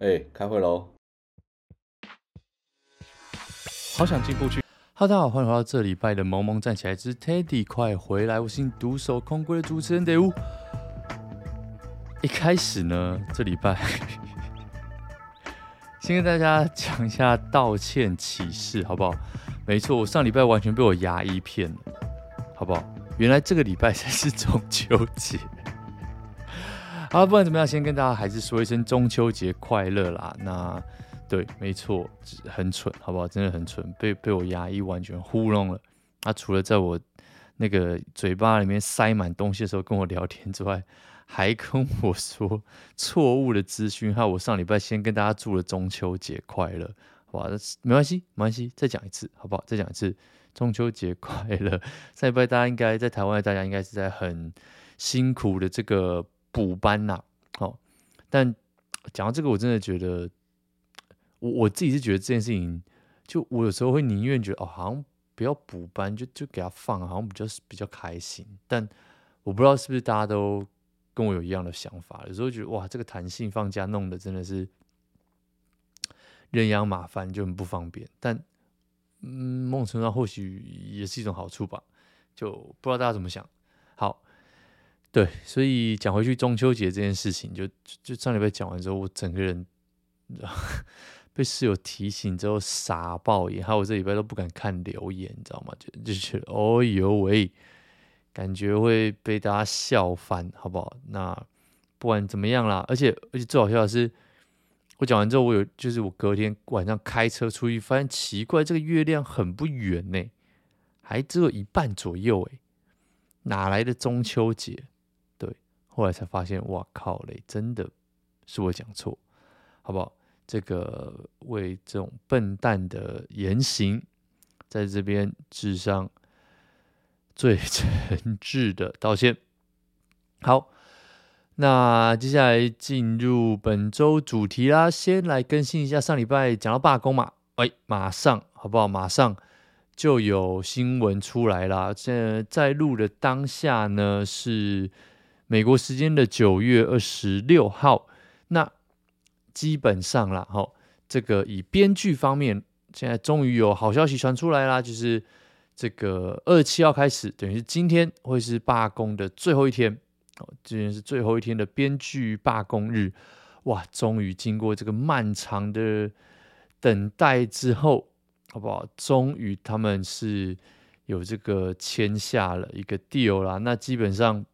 哎、欸，开会喽！好想进步去。哈喽，大家好，欢迎回到这礼拜的《萌萌站起来之 Teddy 快回来》，我是你独守空闺的主持人德乌。一开始呢，这礼拜先跟大家讲一下道歉启事，好不好？没错，我上礼拜完全被我牙医骗了，好不好？原来这个礼拜才是中秋节。好，不管怎么样，先跟大家还是说一声中秋节快乐啦。那对，没错，很蠢，好不好？真的很蠢，被被我牙医完全糊弄了。他除了在我那个嘴巴里面塞满东西的时候跟我聊天之外，还跟我说错误的资讯。还有我上礼拜先跟大家祝了中秋节快乐，好吧？没关系，没关系，再讲一次，好不好？再讲一次，中秋节快乐。上礼拜大家应该在台湾，大家应该是在很辛苦的这个。补班呐、好、哦，但讲到这个，我真的觉得，我我自己是觉得这件事情，就我有时候会宁愿觉得哦，好像不要补班，就就给他放，好像比较比较开心。但我不知道是不是大家都跟我有一样的想法，有时候觉得哇，这个弹性放假弄得真的是人仰马翻，就很不方便。但嗯，某种程度上或许也是一种好处吧，就不知道大家怎么想。对，所以讲回去中秋节这件事情，就就上礼拜讲完之后，我整个人 被室友提醒之后傻爆眼，还有我这礼拜都不敢看留言，你知道吗？就就觉得哦呦喂，感觉会被大家笑翻，好不好？那不管怎么样啦，而且而且最好笑的是，我讲完之后，我有就是我隔天晚上开车出去，发现奇怪，这个月亮很不圆呢，还只有一半左右诶，哪来的中秋节？后来才发现，哇靠嘞！真的是我讲错，好不好？这个为这种笨蛋的言行，在这边致上最诚挚的道歉。好，那接下来进入本周主题啦。先来更新一下上礼拜讲到罢工嘛，哎，马上好不好？马上就有新闻出来啦。现在在录的当下呢是。美国时间的九月二十六号，那基本上啦，哈，这个以编剧方面，现在终于有好消息传出来啦，就是这个二七号开始，等于是今天会是罢工的最后一天，哦，今天是最后一天的编剧罢工日，哇，终于经过这个漫长的等待之后，好不好？终于他们是有这个签下了一个 deal 啦，那基本上。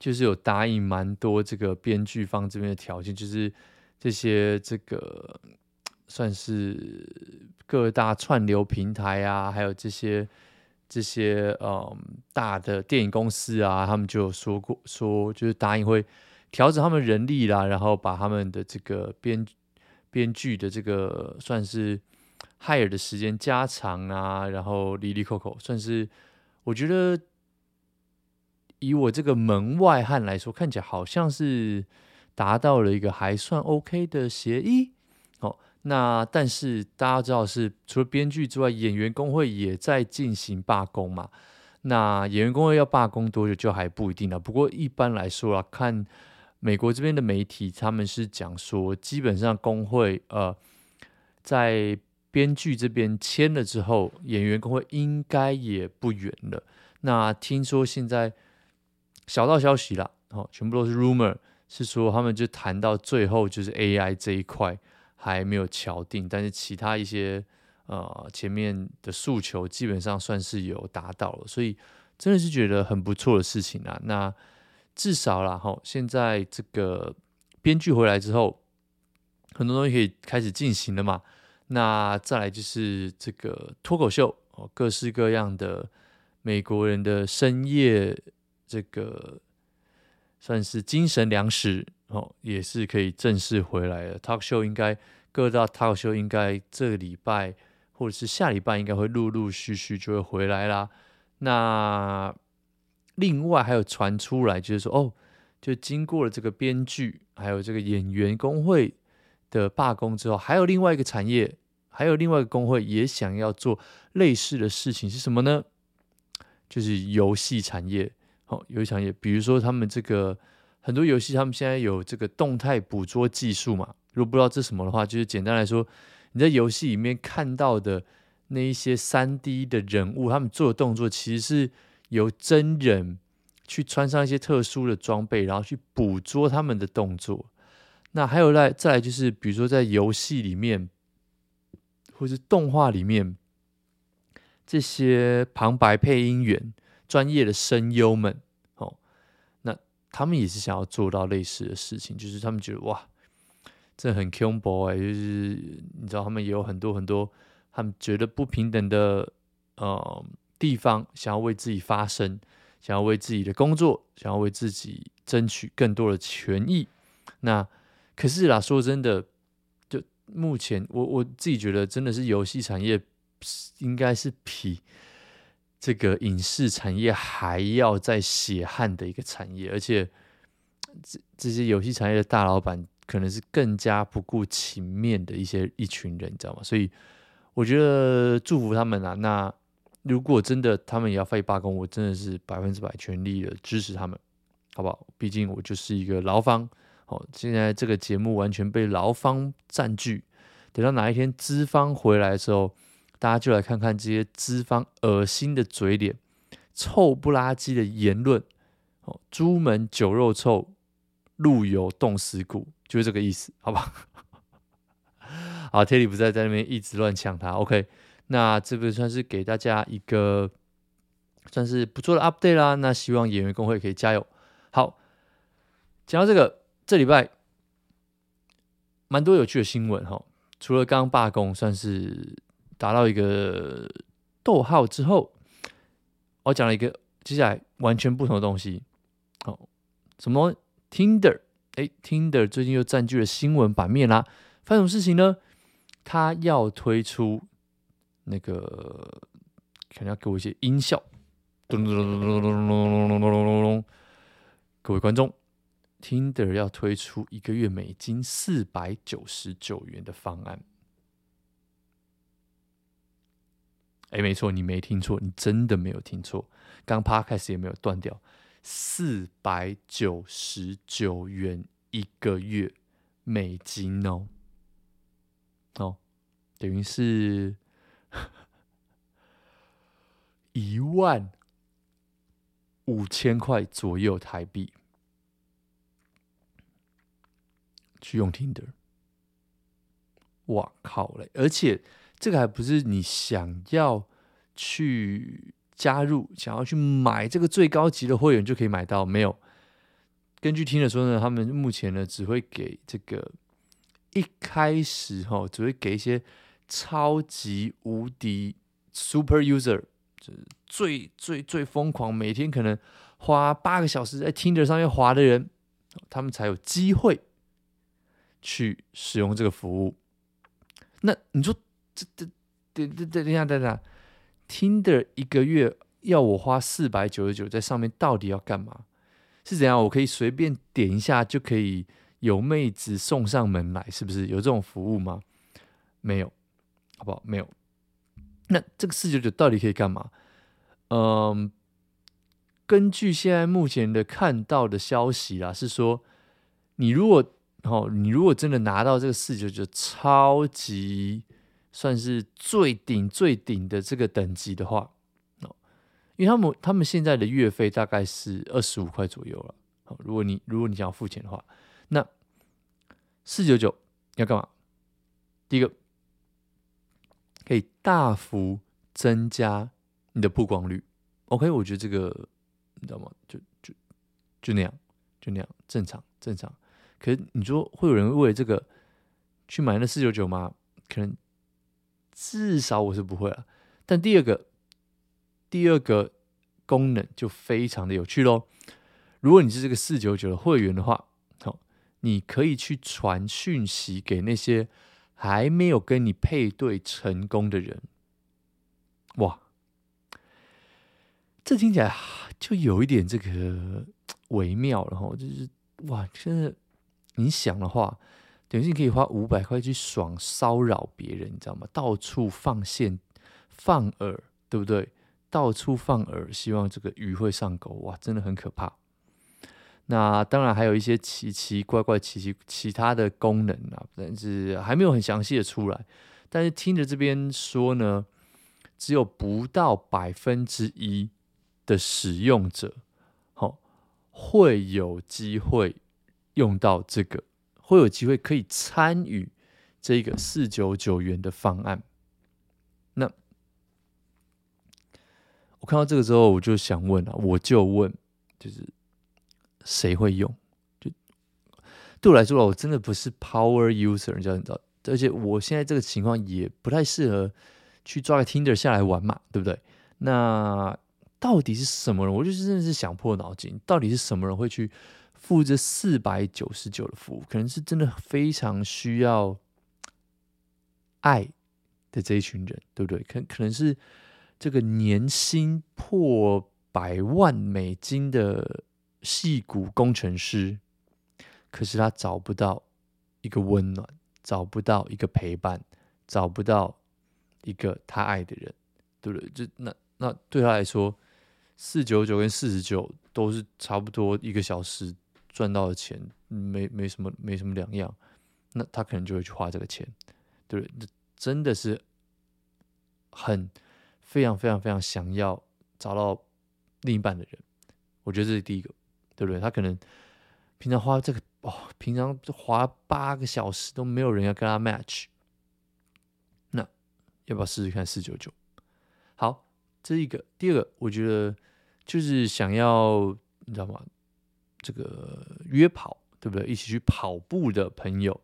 就是有答应蛮多这个编剧方这边的条件，就是这些这个算是各大串流平台啊，还有这些这些嗯大的电影公司啊，他们就有说过说，就是答应会调整他们人力啦，然后把他们的这个编编剧的这个算是 hire 的时间加长啊，然后哩哩扣扣，算是我觉得。以我这个门外汉来说，看起来好像是达到了一个还算 OK 的协议。哦，那但是大家知道是除了编剧之外，演员工会也在进行罢工嘛。那演员工会要罢工多久就还不一定了。不过一般来说啊，看美国这边的媒体，他们是讲说，基本上工会呃在编剧这边签了之后，演员工会应该也不远了。那听说现在。小道消息啦，哦，全部都是 rumor，是说他们就谈到最后就是 AI 这一块还没有敲定，但是其他一些呃前面的诉求基本上算是有达到了，所以真的是觉得很不错的事情啊。那至少啦，哈，现在这个编剧回来之后，很多东西可以开始进行了嘛。那再来就是这个脱口秀哦，各式各样的美国人的深夜。这个算是精神粮食哦，也是可以正式回来了。Talk show 应该各大 Talk show 应该这个礼拜或者是下礼拜应该会陆陆续续就会回来啦。那另外还有传出来就是说哦，就经过了这个编剧还有这个演员工会的罢工之后，还有另外一个产业，还有另外一个工会也想要做类似的事情，是什么呢？就是游戏产业。哦，有一场也，比如说他们这个很多游戏他们现在有这个动态捕捉技术嘛。如果不知道这什么的话，就是简单来说，你在游戏里面看到的那一些三 D 的人物，他们做的动作，其实是由真人去穿上一些特殊的装备，然后去捕捉他们的动作。那还有来再来就是，比如说在游戏里面，或是动画里面，这些旁白配音员、专业的声优们，哦，那他们也是想要做到类似的事情，就是他们觉得哇。这很 c o m b o 哎，就是你知道，他们也有很多很多，他们觉得不平等的呃地方，想要为自己发声，想要为自己的工作，想要为自己争取更多的权益。那可是啦，说真的，就目前我我自己觉得，真的是游戏产业应该是比这个影视产业还要再血汗的一个产业，而且这这些游戏产业的大老板。可能是更加不顾情面的一些一群人，你知道吗？所以我觉得祝福他们啊。那如果真的他们也要废罢工，我真的是百分之百全力的支持他们，好不好？毕竟我就是一个劳方。好，现在这个节目完全被劳方占据。等到哪一天资方回来的时候，大家就来看看这些资方恶心的嘴脸、臭不拉几的言论。哦，朱门酒肉臭，路有冻死骨。就是这个意思，好吧？好天理不在在那边一直乱抢他。OK，那这个算是给大家一个算是不错的 update 啦。那希望演员工会可以加油。好，讲到这个，这礼拜蛮多有趣的新闻哈。除了刚罢工算是达到一个逗号之后，我讲了一个接下来完全不同的东西。好，什么 Tinder？哎，Tinder 最近又占据了新闻版面啦！发生什么事情呢？他要推出那个，可能要给我一些音效。咚咚咚咚咚咚咚咚咚咚咚！各位观众，Tinder 要推出一个月美金四百九十九元的方案。哎，没错，你没听错，你真的没有听错。刚 Podcast 也没有断掉。四百九十九元一个月美金哦，哦，等于是 一万五千块左右台币去用 Tinder，哇靠嘞！而且这个还不是你想要去。加入想要去买这个最高级的会员就可以买到没有？根据听的说呢，他们目前呢只会给这个一开始哈，只会给一些超级无敌 super user，就是最最最疯狂，每天可能花八个小时在 Tinder 上面滑的人，他们才有机会去使用这个服务。那你说这这等等等一下等等。Tinder 一个月要我花四百九十九在上面，到底要干嘛？是怎样？我可以随便点一下就可以有妹子送上门来，是不是有这种服务吗？没有，好不好？没有。那这个四九九到底可以干嘛？嗯，根据现在目前的看到的消息啦，是说你如果哦，你如果真的拿到这个四九九超级。算是最顶最顶的这个等级的话，哦，因为他们他们现在的月费大概是二十五块左右了。好，如果你如果你想要付钱的话，那四九九要干嘛？第一个可以大幅增加你的曝光率。OK，我觉得这个你知道吗？就就就那样，就那样，正常正常。可是你说会有人为了这个去买那四九九吗？可能。至少我是不会了，但第二个，第二个功能就非常的有趣喽。如果你是这个四九九的会员的话，好，你可以去传讯息给那些还没有跟你配对成功的人。哇，这听起来就有一点这个微妙了哈，就是哇，真的你想的话。等于是你可以花五百块去爽骚扰别人，你知道吗？到处放线、放饵，对不对？到处放饵，希望这个鱼会上钩，哇，真的很可怕。那当然还有一些奇奇怪怪、奇奇其他的功能啊，但是还没有很详细的出来。但是听着这边说呢，只有不到百分之一的使用者，好，会有机会用到这个，会有机会可以参与这个四九九元的方案。那我看到这个之后，我就想问啊，我就问，就是。谁会用？就对我来说，我真的不是 power user，你知道？而且我现在这个情况也不太适合去抓个 Tinder 下来玩嘛，对不对？那到底是什么人？我就是真的是想破脑筋，到底是什么人会去付这四百九十九的服务？可能是真的非常需要爱的这一群人，对不对？可可能是这个年薪破百万美金的。戏骨工程师，可是他找不到一个温暖，找不到一个陪伴，找不到一个他爱的人，对不对？就那那对他来说，四九九跟四十九都是差不多一个小时赚到的钱，没没什么没什么两样。那他可能就会去花这个钱，对不对？那真的是很非常非常非常想要找到另一半的人，我觉得这是第一个。对不对？他可能平常花这个哦，平常花八个小时都没有人要跟他 match，那要不要试试看四九九？好，这一个。第二个，我觉得就是想要你知道吗？这个约跑，对不对？一起去跑步的朋友，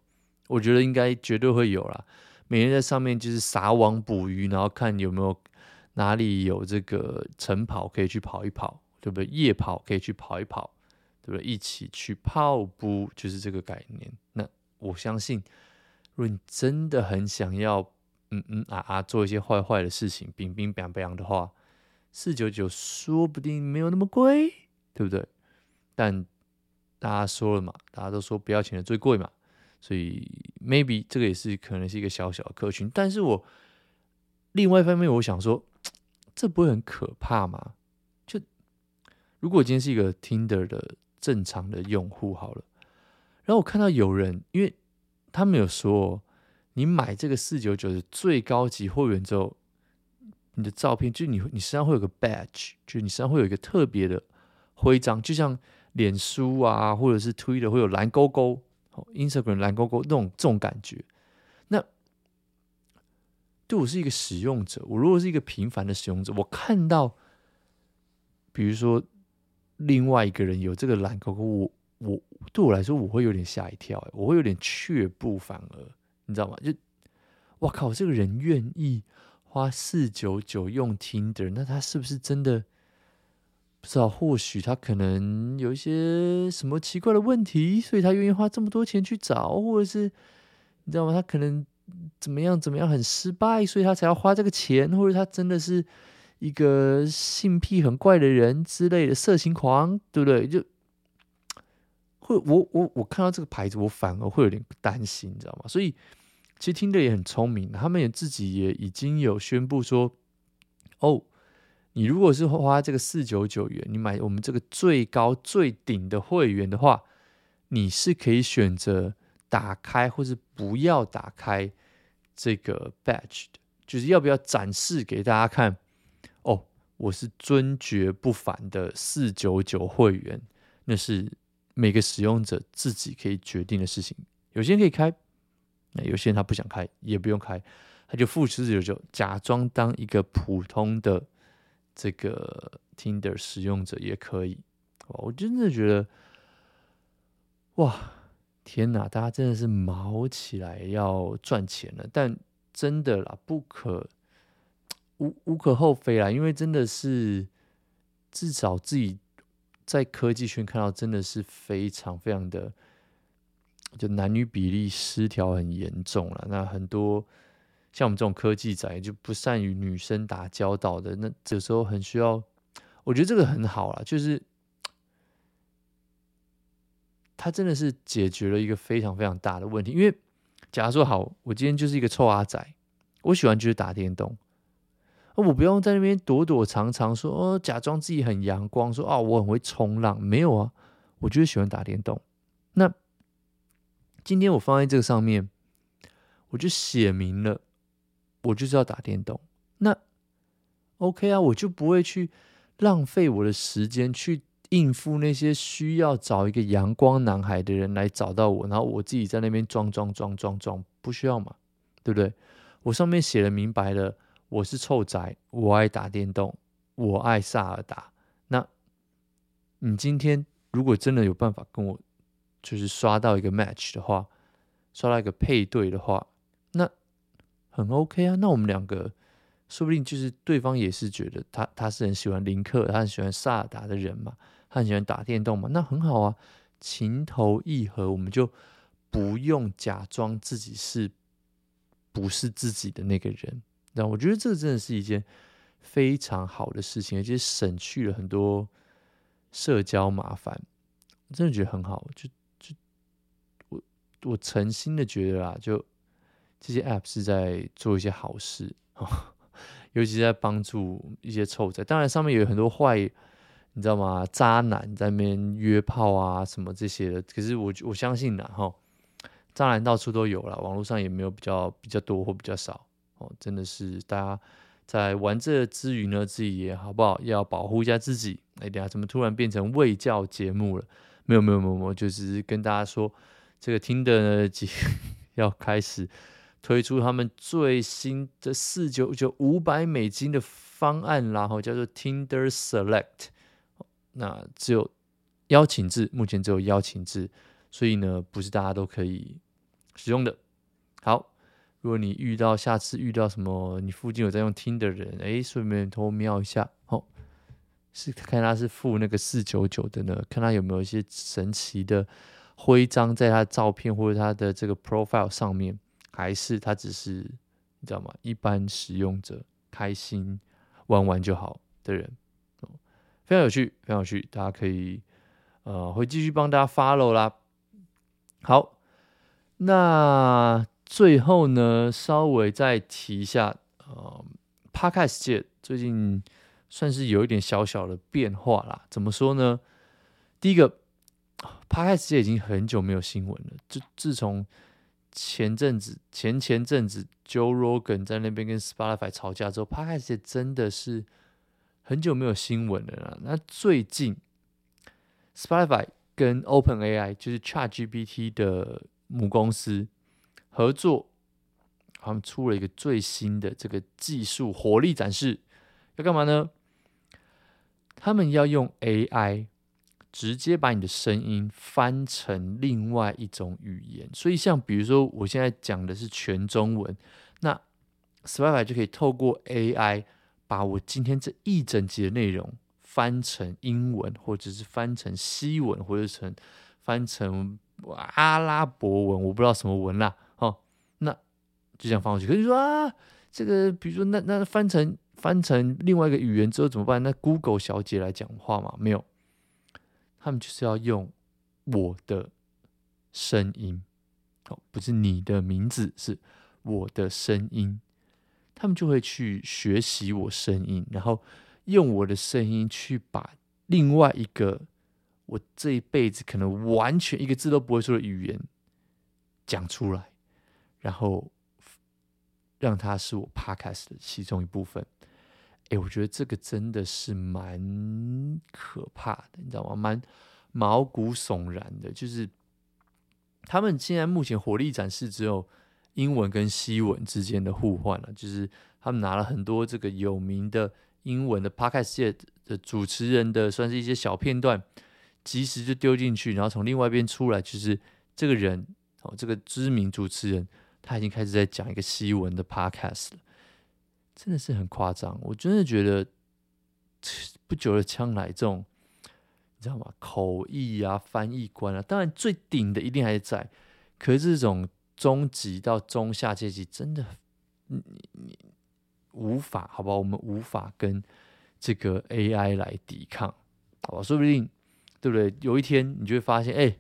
我觉得应该绝对会有啦。每天在上面就是撒网捕鱼，然后看有没有哪里有这个晨跑可以去跑一跑，对不对？夜跑可以去跑一跑。对不对？一起去跑步就是这个概念。那我相信，如果你真的很想要，嗯嗯啊啊，做一些坏坏的事情，冰冰冰冰的话，四九九说不定没有那么贵，对不对？但大家说了嘛，大家都说不要钱的最贵嘛，所以 maybe 这个也是可能是一个小小的客群。但是我另外一方面，我想说，这不会很可怕吗？就如果今天是一个 Tinder 的。正常的用户好了，然后我看到有人，因为他们有说，你买这个四九九的最高级会员之后，你的照片就你你身上会有个 badge，就你身上会有一个特别的徽章，就像脸书啊或者是 Twitter 会有蓝勾勾，Instagram 蓝勾勾那种这种感觉。那对我是一个使用者，我如果是一个平凡的使用者，我看到，比如说。另外一个人有这个蓝勾勾，我我对我来说我会有点吓一跳，我会有点却步，反而你知道吗？就哇靠，这个人愿意花四九九用 Tinder，那他是不是真的不知道？或许他可能有一些什么奇怪的问题，所以他愿意花这么多钱去找，或者是你知道吗？他可能怎么样怎么样很失败，所以他才要花这个钱，或者他真的是。一个性癖很怪的人之类的色情狂，对不对？就会我我我看到这个牌子，我反而会有点担心，你知道吗？所以其实听的也很聪明，他们也自己也已经有宣布说，哦，你如果是花这个四九九元，你买我们这个最高最顶的会员的话，你是可以选择打开或是不要打开这个 badge 的，就是要不要展示给大家看哦。我是尊爵不凡的四九九会员，那是每个使用者自己可以决定的事情。有些人可以开，那有些人他不想开，也不用开，他就付四九九，假装当一个普通的这个 Tinder 使用者也可以。我真的觉得，哇，天哪！大家真的是卯起来要赚钱了，但真的啦，不可。无无可厚非啦，因为真的是至少自己在科技圈看到，真的是非常非常的，就男女比例失调很严重了。那很多像我们这种科技宅就不善与女生打交道的，那这时候很需要，我觉得这个很好啦，就是他真的是解决了一个非常非常大的问题。因为假如说好，我今天就是一个臭阿仔，我喜欢就是打电动。我不用在那边躲躲藏藏说，哦，假装自己很阳光，说啊，我很会冲浪。没有啊，我就是喜欢打电动。那今天我放在这个上面，我就写明了，我就是要打电动。那 OK 啊，我就不会去浪费我的时间去应付那些需要找一个阳光男孩的人来找到我，然后我自己在那边装装装装装，不需要嘛，对不对？我上面写了明白了，我是臭宅，我爱打电动，我爱萨尔达。那你今天如果真的有办法跟我，就是刷到一个 match 的话，刷到一个配对的话，很 OK 啊。那我们两个。说不定就是对方也是觉得他他是很喜欢林克，他很喜欢萨尔达的人嘛，他很喜欢打电动嘛，那很好啊，情投意合，我们就不用假装自己是不是自己的那个人。那我觉得这真的是一件非常好的事情，而且省去了很多社交麻烦，真的觉得很好。就就我我诚心的觉得啦，就这些 app 是在做一些好事啊。尤其在帮助一些臭仔，当然上面有很多坏，你知道吗？渣男在那边约炮啊，什么这些的。可是我我相信呢，哈，渣男到处都有了，网络上也没有比较比较多或比较少哦。真的是大家在玩这之余呢，自己也好不好要保护一下自己。哎，等下怎么突然变成卫教节目了？没有没有没有，就只是跟大家说，这个听的呢，要开始。推出他们最新的四九九五百美金的方案，然后叫做 Tinder Select，那只有邀请制，目前只有邀请制，所以呢，不是大家都可以使用的。好，如果你遇到下次遇到什么，你附近有在用 Tinder 的人，哎，顺便偷瞄一下，哦，是看他是付那个四九九的呢，看他有没有一些神奇的徽章在他的照片或者他的这个 profile 上面。还是他只是你知道吗？一般使用者开心玩玩就好的人，非常有趣，非常有趣，大家可以呃会继续帮大家 follow 啦。好，那最后呢，稍微再提一下，呃，Podcast 界最近算是有一点小小的变化啦。怎么说呢？第一个，Podcast 界已经很久没有新闻了，就自从。前阵子，前前阵子，Joe Rogan 在那边跟 Spotify 吵架之后，Podcast 真的是很久没有新闻了啦。那最近，Spotify 跟 OpenAI 就是 ChatGPT 的母公司合作，他们出了一个最新的这个技术火力展示，要干嘛呢？他们要用 AI。直接把你的声音翻成另外一种语言，所以像比如说我现在讲的是全中文，那 Spotify 就可以透过 AI 把我今天这一整集的内容翻成英文，或者是翻成西文，或者成翻成阿拉伯文，我不知道什么文啦，哦，那就这样放过去。可是说啊，这个比如说那那翻成翻成另外一个语言之后怎么办？那 Google 小姐来讲话吗？没有。他们就是要用我的声音，哦，不是你的名字，是我的声音。他们就会去学习我声音，然后用我的声音去把另外一个我这一辈子可能完全一个字都不会说的语言讲出来，然后让它是我 podcast 的其中一部分。哎，我觉得这个真的是蛮可怕的，你知道吗？蛮毛骨悚然的。就是他们现在目前火力展示只有英文跟西文之间的互换了，就是他们拿了很多这个有名的英文的 podcast 界的主持人的，算是一些小片段，即时就丢进去，然后从另外一边出来，就是这个人哦，这个知名主持人他已经开始在讲一个西文的 podcast 了。真的是很夸张，我真的觉得不久的将来，这种你知道吗？口译啊、翻译官啊，当然最顶的一定还是在，可是这种中级到中下阶级，真的你你无法，好不好？我们无法跟这个 AI 来抵抗，好吧？说不定对不对？有一天你就会发现，哎，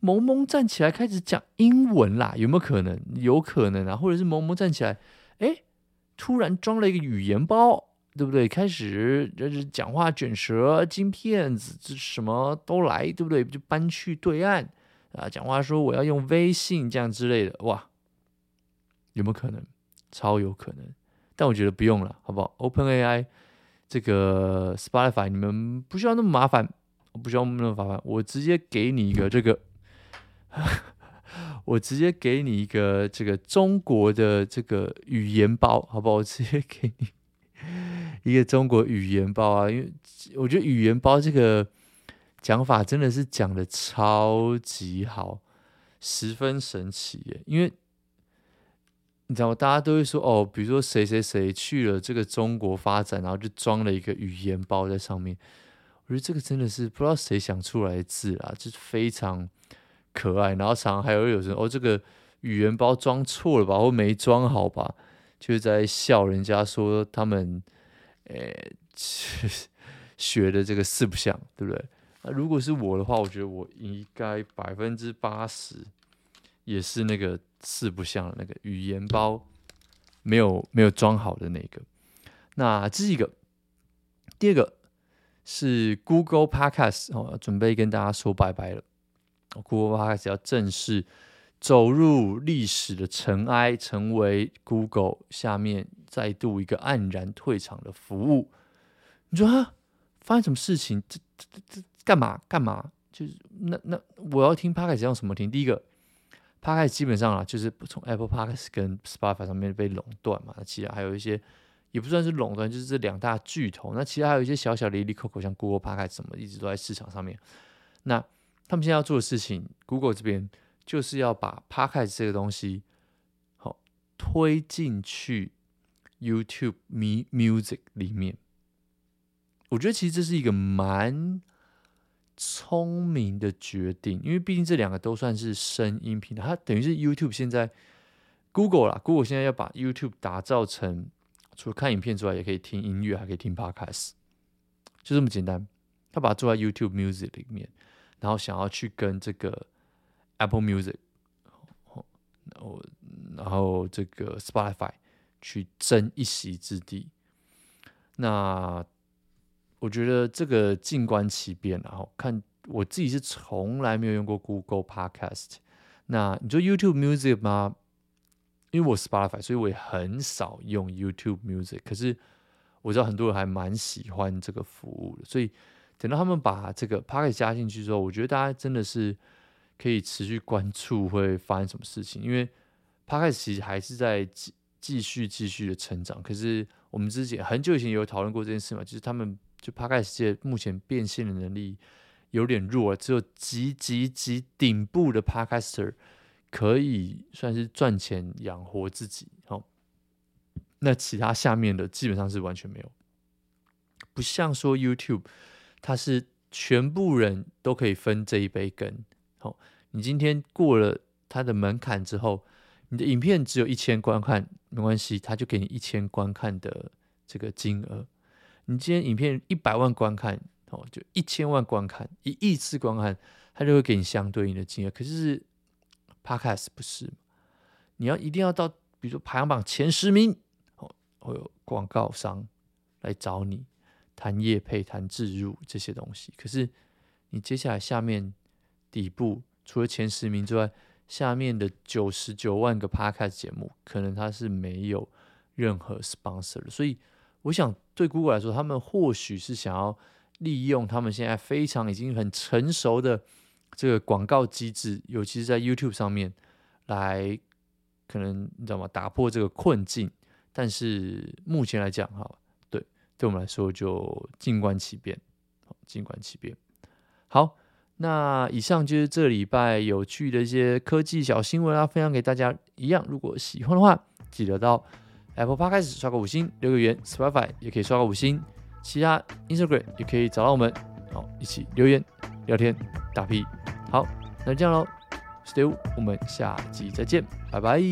萌萌站起来开始讲英文啦，有没有可能？有可能啊，或者是萌萌站起来，哎。突然装了一个语言包，对不对？开始就是讲话卷舌、金骗子，这什么都来，对不对？就搬去对岸啊，讲话说我要用微信这样之类的，哇，有没有可能？超有可能。但我觉得不用了，好不好？OpenAI 这个 Spotify，你们不需要那么麻烦，不需要那么麻烦，我直接给你一个这个，我直接给你一个这个中国的这个语言包，好不好？我 直接给你。一个中国语言包啊，因为我觉得语言包这个讲法真的是讲得超级好，十分神奇耶。因为你知道吗？大家都会说哦，比如说谁谁谁去了这个中国发展，然后就装了一个语言包在上面。我觉得这个真的是不知道谁想出来的字啊，就是非常可爱。然后常常还有有人哦，这个语言包装错了吧，或没装好吧，就是在笑人家说他们。诶，学的这个四不像，对不对？那如果是我的话，我觉得我应该百分之八十也是那个四不像的那个语言包没有没有装好的那个。那这是一个，第二个是 Google Podcast 哦，准备跟大家说拜拜了。Google Podcast 要正式走入历史的尘埃，成为 Google 下面。再度一个黯然退场的服务，你说啊，发生什么事情？这这这这干嘛干嘛？就是那那我要听 Podcast 用什么听？第一个 Podcast 基本上啊，就是从 Apple Podcast 跟 Spotify 上面被垄断嘛。那其他还有一些也不算是垄断，就是这两大巨头。那其他还有一些小小的利利扣扣，像 Google Podcast 什么，一直都在市场上面。那他们现在要做的事情，Google 这边就是要把 Podcast 这个东西好推进去。YouTube Music 里面，我觉得其实这是一个蛮聪明的决定，因为毕竟这两个都算是声音平台，它等于是 YouTube 现在 Google 啦，Google 现在要把 YouTube 打造成除了看影片之外，也可以听音乐，还可以听 Podcast，就这么简单。他把它做在 YouTube Music 里面，然后想要去跟这个 Apple Music，然后然后这个 Spotify。去争一席之地，那我觉得这个静观其变，然后看我自己是从来没有用过 Google Podcast。那你说 YouTube Music 吗？因为我 Spotify，所以我也很少用 YouTube Music。可是我知道很多人还蛮喜欢这个服务的，所以等到他们把这个 Podcast 加进去之后，我觉得大家真的是可以持续关注会发生什么事情，因为 Podcast 其实还是在。继继续继续的成长，可是我们之前很久以前有讨论过这件事嘛，就是他们就 Podcast 界目前变现的能力有点弱，只有极极极顶部的 Podcaster 可以算是赚钱养活自己，好，那其他下面的基本上是完全没有，不像说 YouTube，它是全部人都可以分这一杯羹，好，你今天过了它的门槛之后。你的影片只有一千观看没关系，他就给你一千观看的这个金额。你今天影片一百万观看，哦，就一千万观看，一亿次观看，他就会给你相对应的金额。可是 Podcast 不是，你要一定要到，比如说排行榜前十名，哦，会有广告商来找你谈业配、谈置入这些东西。可是你接下来下面底部除了前十名之外，下面的九十九万个 Podcast 节目，可能它是没有任何 sponsor 的，所以我想对 Google 来说，他们或许是想要利用他们现在非常已经很成熟的这个广告机制，尤其是在 YouTube 上面来，可能你知道吗？打破这个困境。但是目前来讲，哈，对，我们来说就静观其变，静观其变，好。那以上就是这礼拜有趣的一些科技小新闻啊，分享给大家。一样，如果喜欢的话，记得到 Apple Podcast 刷个五星，留个言；Spotify 也可以刷个五星，其他 Instagram 也可以找到我们，好，一起留言聊天打屁。好，那就这样喽，Stay，我们下集再见，拜拜。